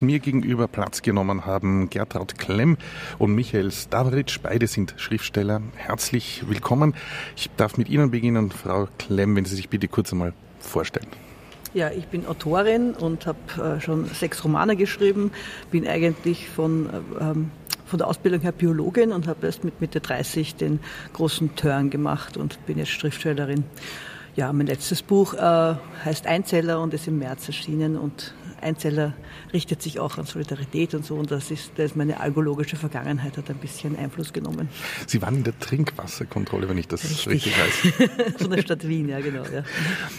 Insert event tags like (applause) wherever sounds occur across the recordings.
Mir gegenüber Platz genommen haben Gertraud Klemm und Michael Stavric. Beide sind Schriftsteller. Herzlich willkommen. Ich darf mit Ihnen beginnen. Frau Klemm, wenn Sie sich bitte kurz einmal vorstellen. Ja, ich bin Autorin und habe äh, schon sechs Romane geschrieben. Bin eigentlich von, äh, ähm, von der Ausbildung her Biologin und habe erst mit Mitte 30 den großen Turn gemacht und bin jetzt Schriftstellerin. Ja, mein letztes Buch äh, heißt Einzeller und ist im März erschienen und Einzeller richtet sich auch an Solidarität und so und das ist, das meine algologische Vergangenheit hat ein bisschen Einfluss genommen. Sie waren in der Trinkwasserkontrolle, wenn ich das richtig, richtig weiß. (laughs) Von der Stadt Wien, ja genau. Ja.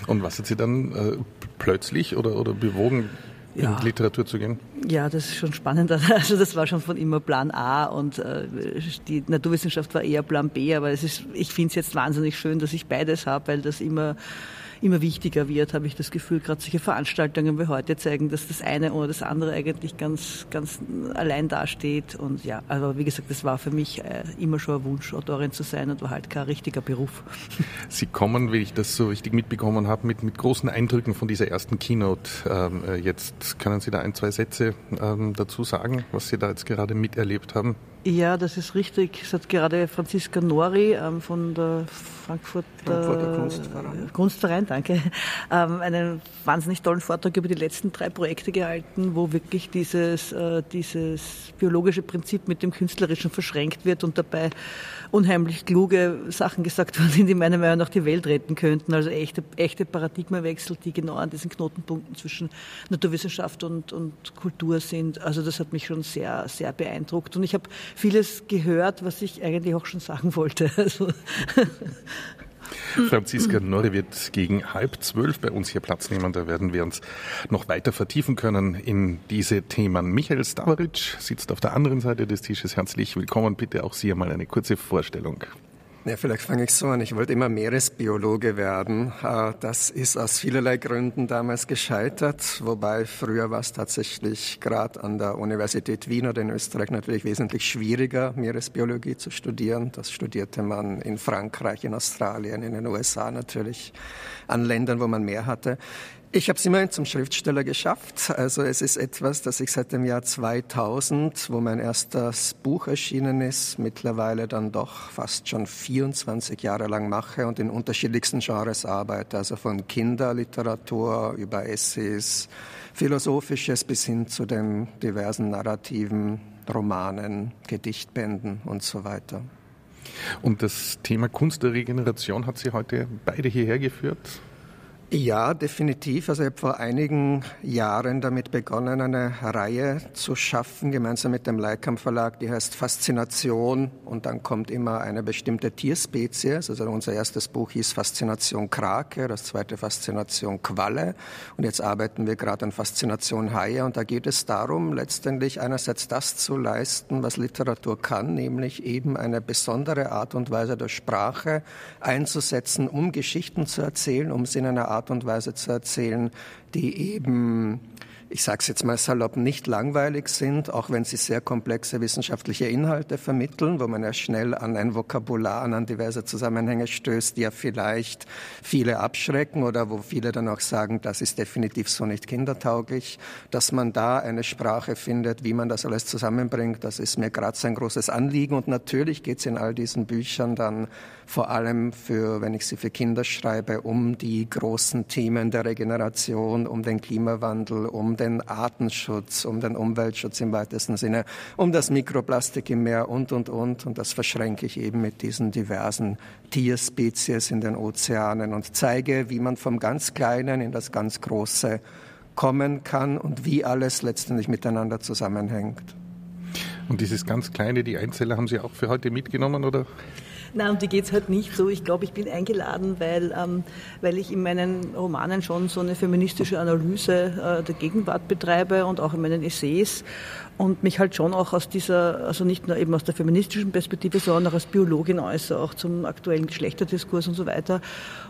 Und was hat Sie dann äh, plötzlich oder, oder bewogen, ja. in Literatur zu gehen? Ja, das ist schon spannend. (laughs) Also das war schon von immer Plan A und äh, die Naturwissenschaft war eher Plan B, aber es ist, ich finde es jetzt wahnsinnig schön, dass ich beides habe, weil das immer immer wichtiger wird, habe ich das Gefühl. Gerade solche Veranstaltungen wie heute zeigen, dass das eine oder das andere eigentlich ganz, ganz allein dasteht. Und ja, aber wie gesagt, das war für mich äh, immer schon ein Wunsch, Autorin zu sein und war halt kein richtiger Beruf. (laughs) Sie kommen, wie ich das so richtig mitbekommen habe, mit, mit großen Eindrücken von dieser ersten Keynote. Ähm, äh, jetzt können Sie da ein, zwei Sätze ähm, dazu sagen, was Sie da jetzt gerade miterlebt haben? Ja, das ist richtig. Es hat gerade Franziska Nori ähm, von der Frankfurter, Frankfurter Kunstverein. Kunstverein, danke, ähm, einen wahnsinnig tollen Vortrag über die letzten drei Projekte gehalten, wo wirklich dieses, äh, dieses biologische Prinzip mit dem Künstlerischen verschränkt wird und dabei unheimlich kluge Sachen gesagt worden sind, die meiner Meinung nach die Welt retten könnten. Also echte, echte Paradigmawechsel, die genau an diesen Knotenpunkten zwischen Naturwissenschaft und, und Kultur sind. Also das hat mich schon sehr, sehr beeindruckt. Und ich habe vieles gehört, was ich eigentlich auch schon sagen wollte. (laughs) Also Franziska Norre wird gegen halb zwölf bei uns hier Platz nehmen. Da werden wir uns noch weiter vertiefen können in diese Themen. Michael Stavaric sitzt auf der anderen Seite des Tisches. Herzlich willkommen. Bitte auch Sie einmal eine kurze Vorstellung. Ja, vielleicht fange ich so an. Ich wollte immer Meeresbiologe werden. Das ist aus vielerlei Gründen damals gescheitert, wobei früher war es tatsächlich gerade an der Universität Wien oder in Österreich natürlich wesentlich schwieriger, Meeresbiologie zu studieren. Das studierte man in Frankreich, in Australien, in den USA natürlich, an Ländern, wo man mehr hatte. Ich habe es immerhin zum Schriftsteller geschafft. Also es ist etwas, das ich seit dem Jahr 2000, wo mein erstes Buch erschienen ist, mittlerweile dann doch fast schon 24 Jahre lang mache und in unterschiedlichsten Genres arbeite. Also von Kinderliteratur über Essays, Philosophisches bis hin zu den diversen Narrativen, Romanen, Gedichtbänden und so weiter. Und das Thema Kunst der Regeneration hat Sie heute beide hierher geführt? Ja, definitiv. Also ich habe vor einigen Jahren damit begonnen, eine Reihe zu schaffen, gemeinsam mit dem Leikam Verlag, die heißt Faszination und dann kommt immer eine bestimmte Tierspezies. Also unser erstes Buch hieß Faszination Krake, das zweite Faszination Qualle und jetzt arbeiten wir gerade an Faszination Haie und da geht es darum, letztendlich einerseits das zu leisten, was Literatur kann, nämlich eben eine besondere Art und Weise der Sprache einzusetzen, um Geschichten zu erzählen, um sie in einer Art Art und Weise zu erzählen, die eben ich sage es jetzt mal salopp, nicht langweilig sind, auch wenn sie sehr komplexe wissenschaftliche Inhalte vermitteln, wo man ja schnell an ein Vokabular, an diverse Zusammenhänge stößt, die ja vielleicht viele abschrecken oder wo viele dann auch sagen, das ist definitiv so nicht kindertauglich. Dass man da eine Sprache findet, wie man das alles zusammenbringt, das ist mir gerade ein großes Anliegen. Und natürlich geht es in all diesen Büchern dann vor allem für, wenn ich sie für Kinder schreibe, um die großen Themen der Regeneration, um den Klimawandel, um den Artenschutz, um den Umweltschutz im weitesten Sinne, um das Mikroplastik im Meer und, und, und. Und das verschränke ich eben mit diesen diversen Tierspezies in den Ozeanen und zeige, wie man vom ganz Kleinen in das ganz Große kommen kann und wie alles letztendlich miteinander zusammenhängt. Und dieses ganz Kleine, die Einzeller haben Sie auch für heute mitgenommen, oder? Nein, um die geht es halt nicht so. Ich glaube, ich bin eingeladen, weil, ähm, weil ich in meinen Romanen schon so eine feministische Analyse äh, der Gegenwart betreibe und auch in meinen Essays und mich halt schon auch aus dieser, also nicht nur eben aus der feministischen Perspektive, sondern auch als Biologin äußere, auch zum aktuellen Geschlechterdiskurs und so weiter.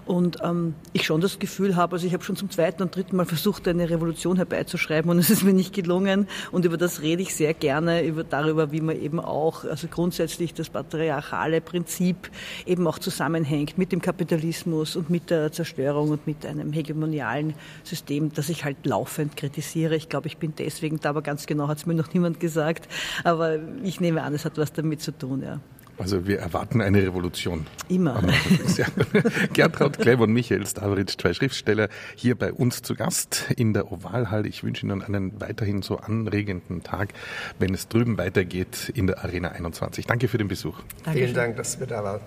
Und ähm, ich schon das Gefühl habe, also ich habe schon zum zweiten und dritten Mal versucht, eine Revolution herbeizuschreiben und es ist mir nicht gelungen. Und über das rede ich sehr gerne, über, darüber, wie man eben auch, also grundsätzlich das patriarchale Prinzip Prinzip eben auch zusammenhängt mit dem Kapitalismus und mit der Zerstörung und mit einem hegemonialen System, das ich halt laufend kritisiere. Ich glaube, ich bin deswegen da, aber ganz genau hat es mir noch niemand gesagt. Aber ich nehme an, es hat was damit zu tun, ja. Also wir erwarten eine Revolution. Immer. Ja. (laughs) Gertraud Kleber und Michael Stavritsch, zwei Schriftsteller, hier bei uns zu Gast in der Ovalhalle. Ich wünsche Ihnen einen weiterhin so anregenden Tag, wenn es drüben weitergeht in der Arena 21. Danke für den Besuch. Dankeschön. Vielen Dank, dass wir da waren.